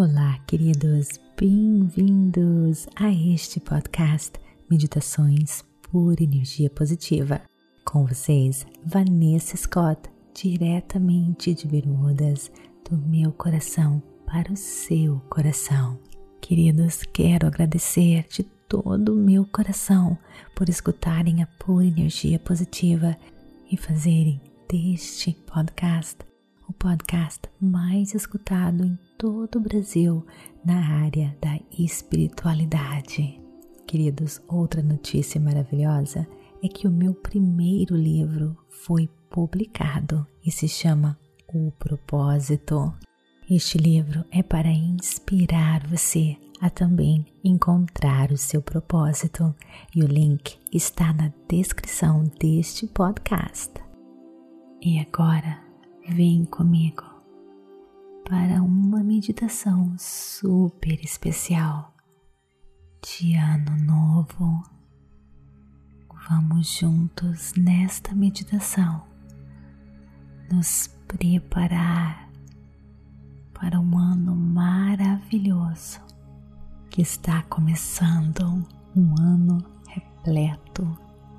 Olá, queridos, bem-vindos a este podcast Meditações por Energia Positiva. Com vocês, Vanessa Scott, diretamente de Bermudas, do meu coração para o seu coração. Queridos, quero agradecer de todo o meu coração por escutarem a pura energia positiva e fazerem deste podcast o podcast mais escutado em todo o Brasil na área da espiritualidade. Queridos, outra notícia maravilhosa é que o meu primeiro livro foi publicado e se chama O Propósito. Este livro é para inspirar você a também encontrar o seu propósito e o link está na descrição deste podcast. E agora, vem comigo para uma meditação super especial de Ano Novo. Vamos juntos nesta meditação nos preparar para um ano maravilhoso que está começando um ano repleto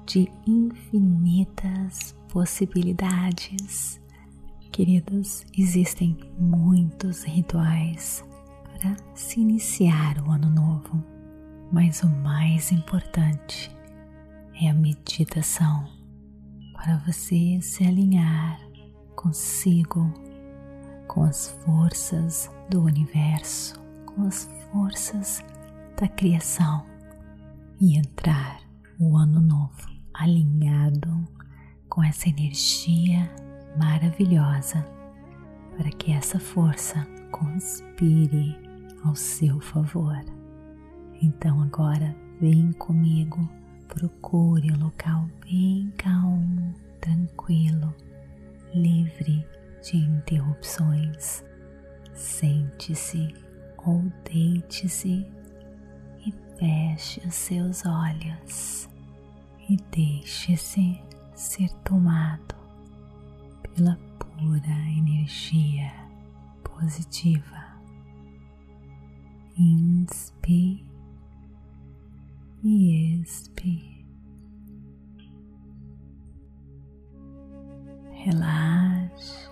de infinitas possibilidades. Queridos, existem muitos rituais para se iniciar o ano novo, mas o mais importante é a meditação para você se alinhar consigo, com as forças do universo, com as forças da criação e entrar o ano novo alinhado com essa energia maravilhosa para que essa força conspire ao seu favor. Então agora vem comigo, procure um local bem calmo, tranquilo, livre de interrupções. Sente-se ou deite-se e feche os seus olhos e deixe-se ser tomado pela pura energia positiva. Inspire e expire. Relaxe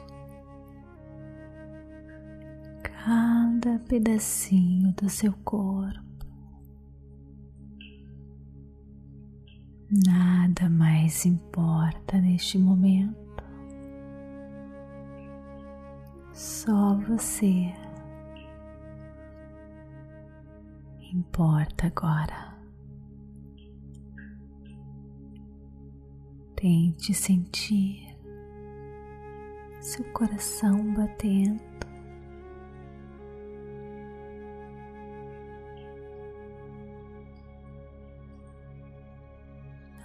cada pedacinho do seu corpo. Nada mais importa neste momento, só você importa agora. Tente sentir seu coração batendo.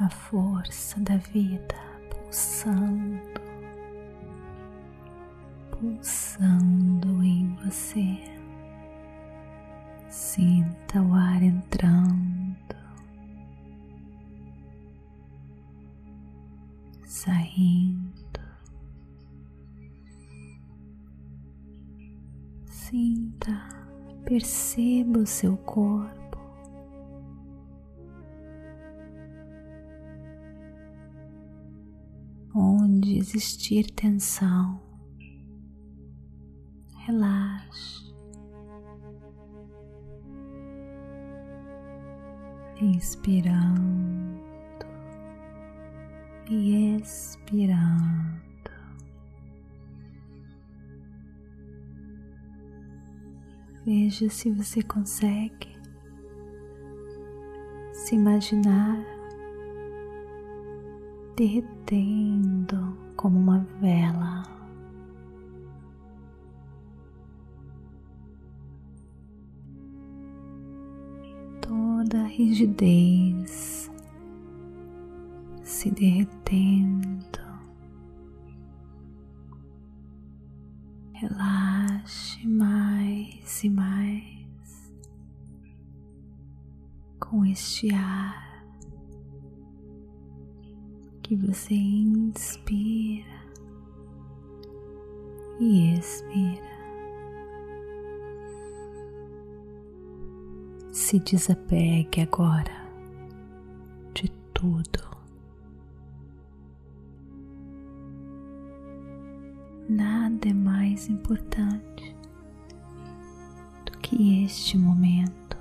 a força da vida pulsando, pulsando em você. Sinta o ar entrando, saindo. Sinta, perceba o seu corpo. onde existir tensão, relaxe. Inspirando e expirando. Veja se você consegue se imaginar derretendo como uma vela. Rigidez se derretendo. Relaxe mais e mais com este ar que você inspira e expira. Se desapegue agora de tudo. Nada é mais importante do que este momento.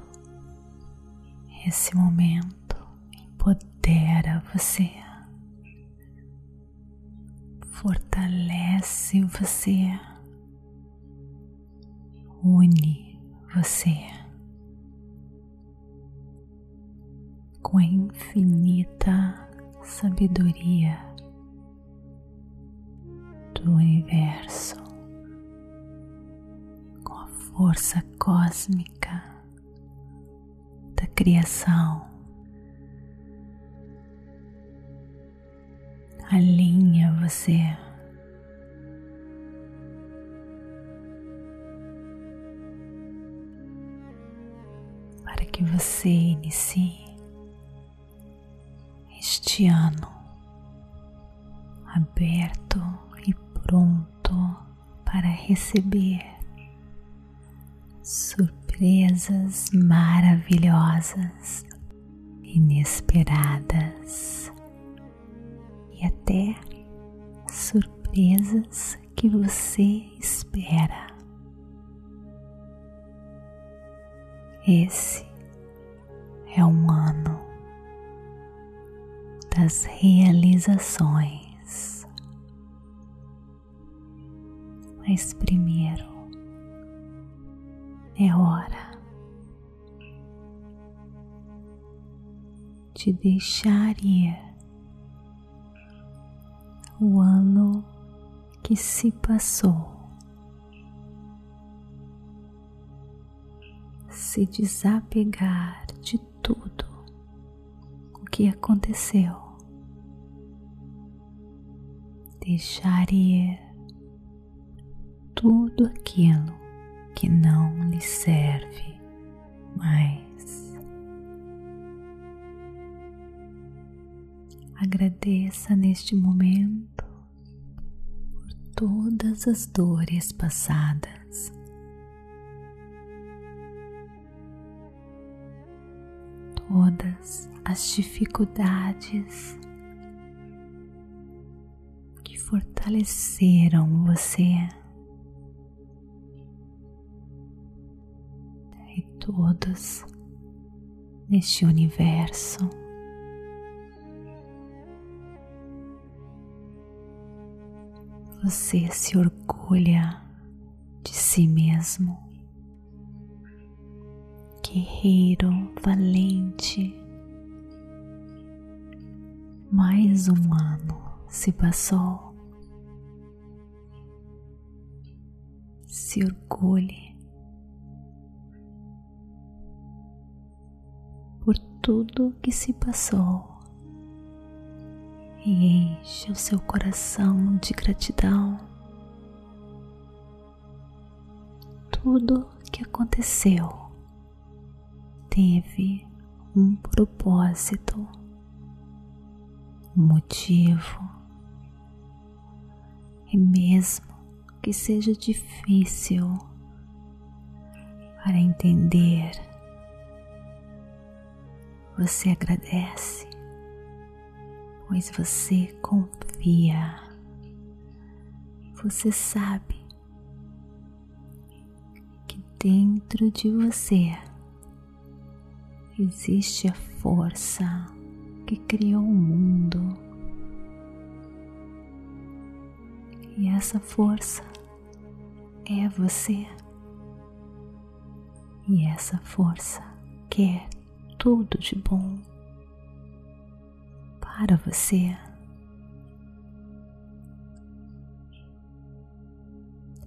Esse momento empodera você, fortalece você, une você. Com a infinita sabedoria do universo, com a força cósmica da criação. Alinha você. Para que você inicie ano aberto e pronto para receber surpresas maravilhosas, inesperadas e até surpresas que você espera. Esse é um ano das realizações. Mas primeiro é hora de deixar ir o ano que se passou. Se desapegar de tudo que aconteceu deixar ir tudo aquilo que não lhe serve mais. Agradeça neste momento por todas as dores passadas. Todas as dificuldades fortaleceram você e todos neste universo. Você se orgulha de si mesmo, guerreiro valente. Mais um ano se passou. se orgulhe por tudo que se passou e encha o seu coração de gratidão. Tudo que aconteceu teve um propósito, um motivo, e mesmo que seja difícil para entender, você agradece, pois você confia, você sabe que dentro de você existe a força que criou o mundo. E essa força é você. E essa força quer tudo de bom para você.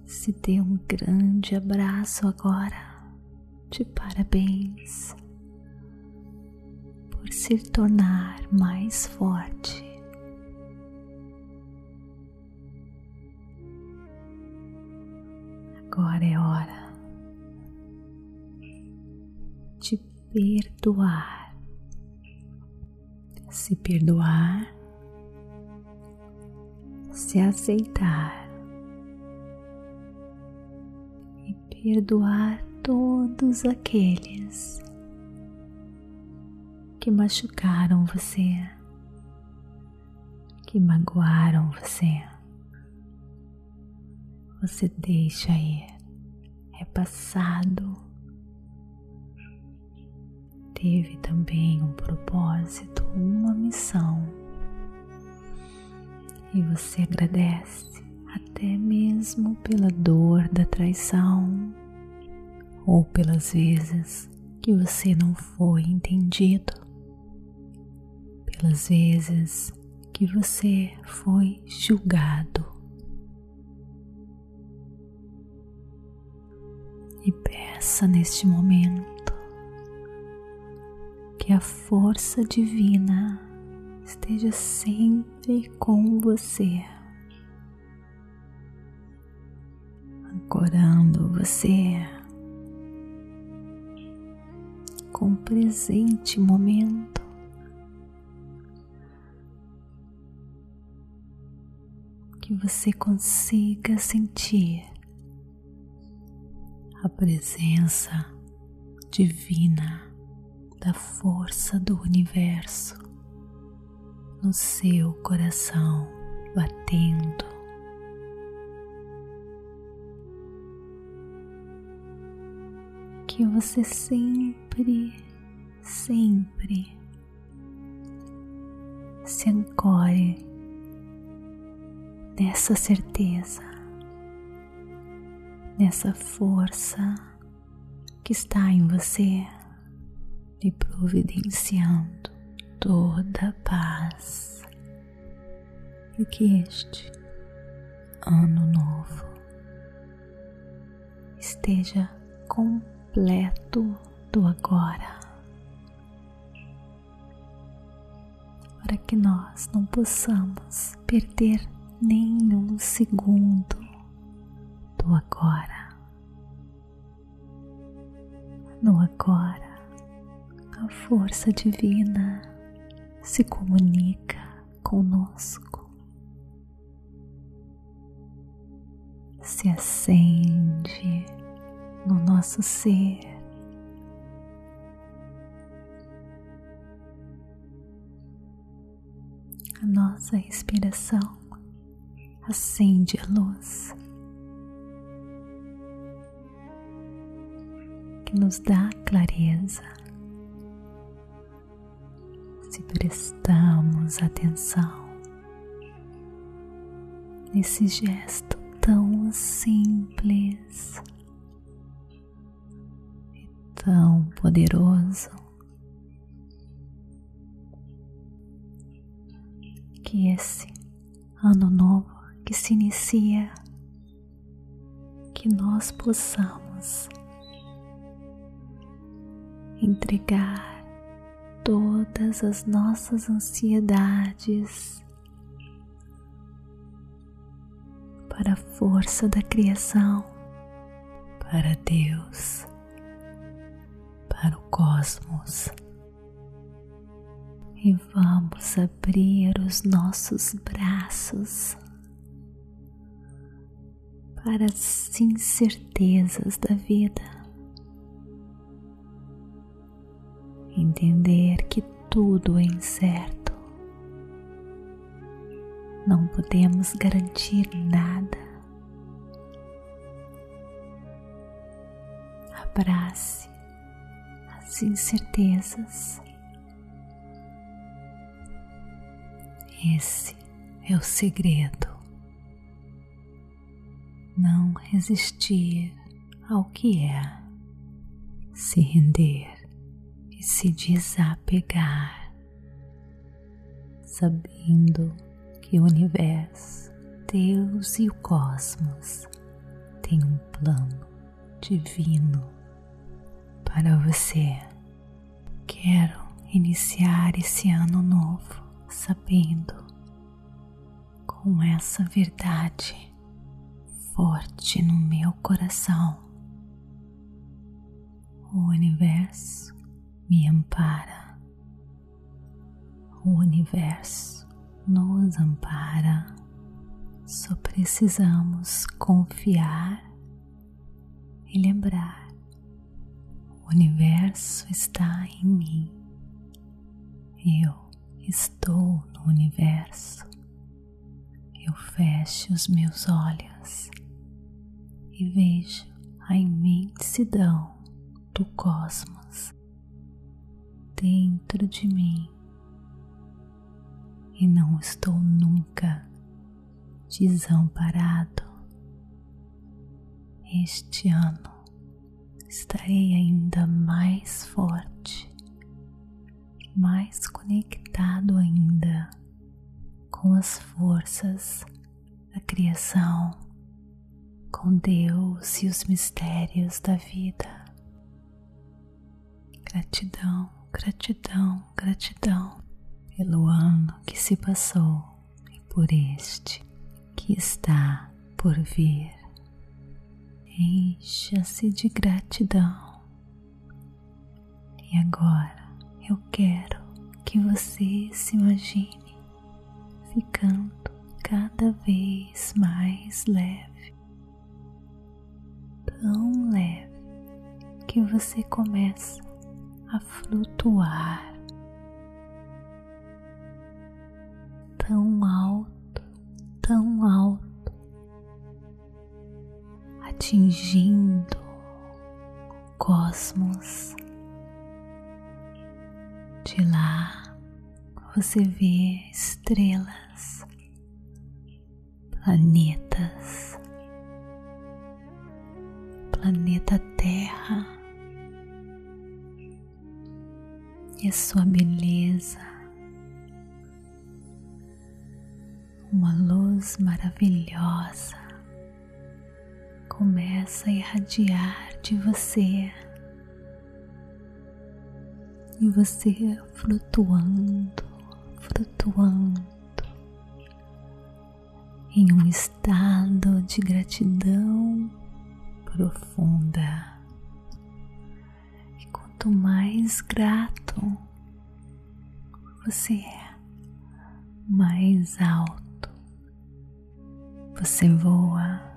Se dê um grande abraço agora. De parabéns se tornar mais forte Agora é hora de perdoar. Se perdoar, se aceitar e perdoar todos aqueles que machucaram você, que magoaram você. Você deixa ir, é passado. Teve também um propósito, uma missão. E você agradece até mesmo pela dor da traição ou pelas vezes que você não foi entendido, pelas vezes que você foi julgado. E peça neste momento que a força divina esteja sempre com você, ancorando você com o presente momento. Que você consiga sentir a presença divina da força do universo no seu coração batendo. Que você sempre sempre, se ancore nessa certeza, nessa força que está em você, lhe providenciando toda a paz e que este ano novo esteja completo do agora, para que nós não possamos perder nenhum segundo do agora. No agora, a força divina se comunica conosco, se acende no nosso ser a nossa respiração acende a luz que nos dá clareza. Se prestamos atenção nesse gesto tão simples e tão poderoso. que esse ano novo que se inicia, que nós possamos entregar todas as nossas ansiedades para a força da criação, para Deus, para o cosmos. E vamos abrir os nossos braços para as incertezas da vida. Entender que tudo é incerto. Não podemos garantir nada. Abrace as incertezas Esse é o segredo. Não resistir ao que é, se render e se desapegar, sabendo que o universo, Deus e o cosmos têm um plano divino para você. Quero iniciar esse ano novo sabendo com essa verdade forte no meu coração. O universo me ampara, o universo nos ampara. Só precisamos confiar e lembrar: o universo está em mim Eu estou no universo. Eu fecho os meus olhos e vejo a imensidão do cosmos dentro de mim e não estou nunca desamparado. Este ano estarei ainda mais forte, mais conectado ainda com as forças da criação, com Deus e os mistérios da vida. Gratidão, gratidão, gratidão pelo ano que se passou e por este que está por vir. Encha-se de gratidão. E agora eu quero que você se imagine ficando cada vez mais leve, tão leve que você começa a flutuar tão alto, tão alto, atingindo o cosmos. De lá você vê estrelas, de você e você flutuando, flutuando em um estado de gratidão profunda. E quanto mais grato você é, mais alto você voa.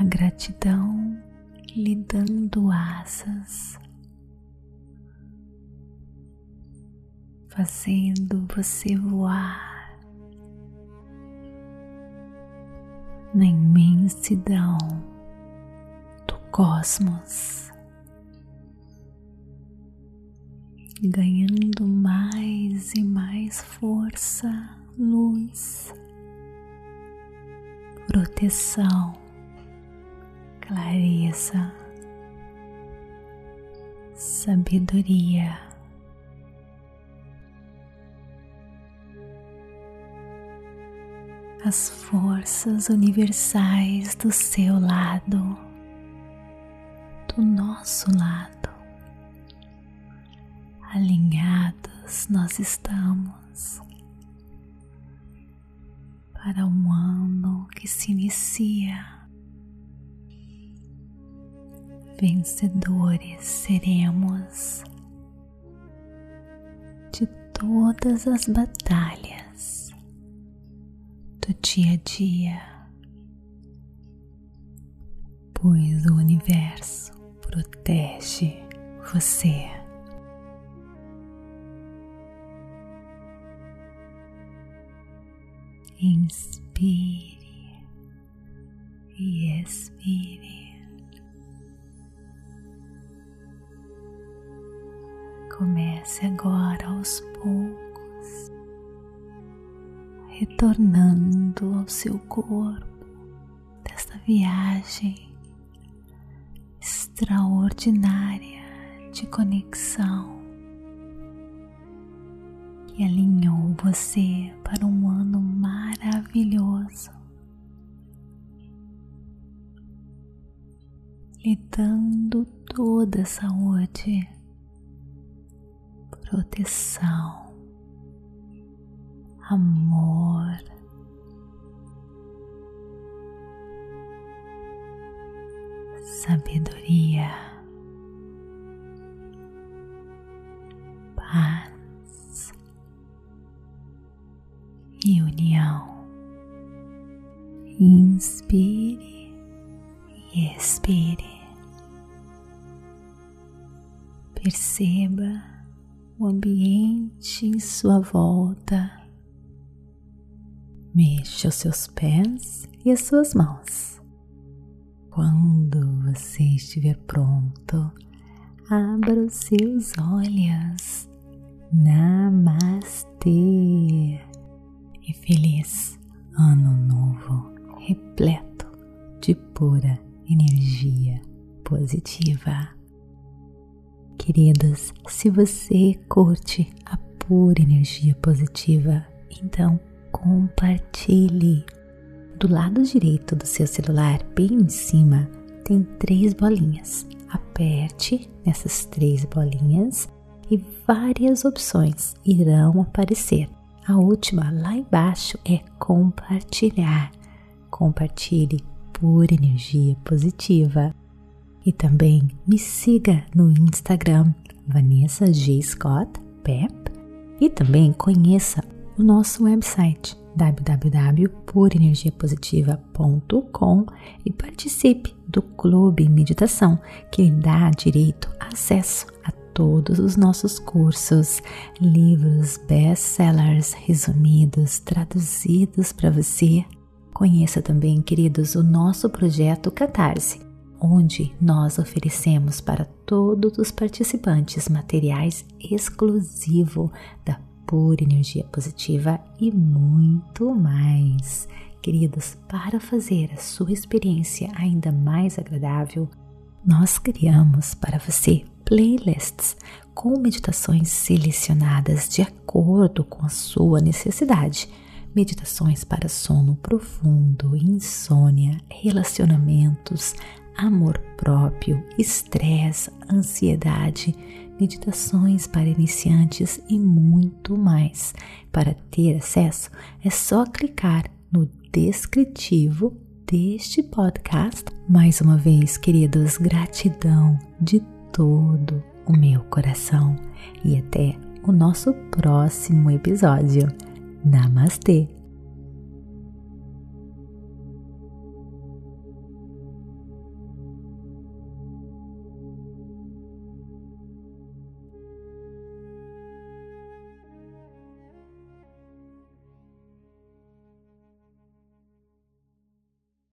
A gratidão lhe dando asas, fazendo você voar na imensidão do cosmos. Ganhando mais e mais força luz, proteção, clareza, sabedoria. As forças universais do seu lado, do nosso lado, alinhados nós estamos para um ano que se inicia. Vencedores seremos de todas as batalhas do dia a dia, pois o universo protege você. inspire e expire. Comece agora aos poucos, retornando ao seu corpo desta viagem extraordinária de conexão que alinhou você para um ano maravilhoso, lhe dando toda a saúde, proteção, amor. Sabedoria, paz. e união. Inspire e expire. Perceba o ambiente em sua volta. Mexa os seus pés e as suas mãos. Quando você estiver pronto, abra os seus olhos. Namastê! E feliz Ano Novo repleto de pura energia positiva. Queridos, se você curte a pura energia positiva, então compartilhe. Do lado direito do seu celular, bem em cima, tem três bolinhas. Aperte nessas três bolinhas e várias opções irão aparecer. A última lá embaixo é compartilhar. Compartilhe por energia positiva. E também me siga no Instagram Vanessa G. Scott Pep e também conheça o nosso website www.purenergiapositiva.com e participe do Clube Meditação, que lhe dá direito a acesso a todos os nossos cursos, livros best-sellers resumidos, traduzidos para você. Conheça também, queridos, o nosso projeto Catarse, onde nós oferecemos para todos os participantes materiais exclusivo da pura energia positiva e muito mais. Queridos, para fazer a sua experiência ainda mais agradável, nós criamos para você playlists com meditações selecionadas de acordo com a sua necessidade. Meditações para sono profundo, insônia, relacionamentos, amor próprio, estresse, ansiedade, meditações para iniciantes e muito mais. Para ter acesso, é só clicar no descritivo deste podcast. Mais uma vez, queridos, gratidão de todo o meu coração e até o nosso próximo episódio. Namastê!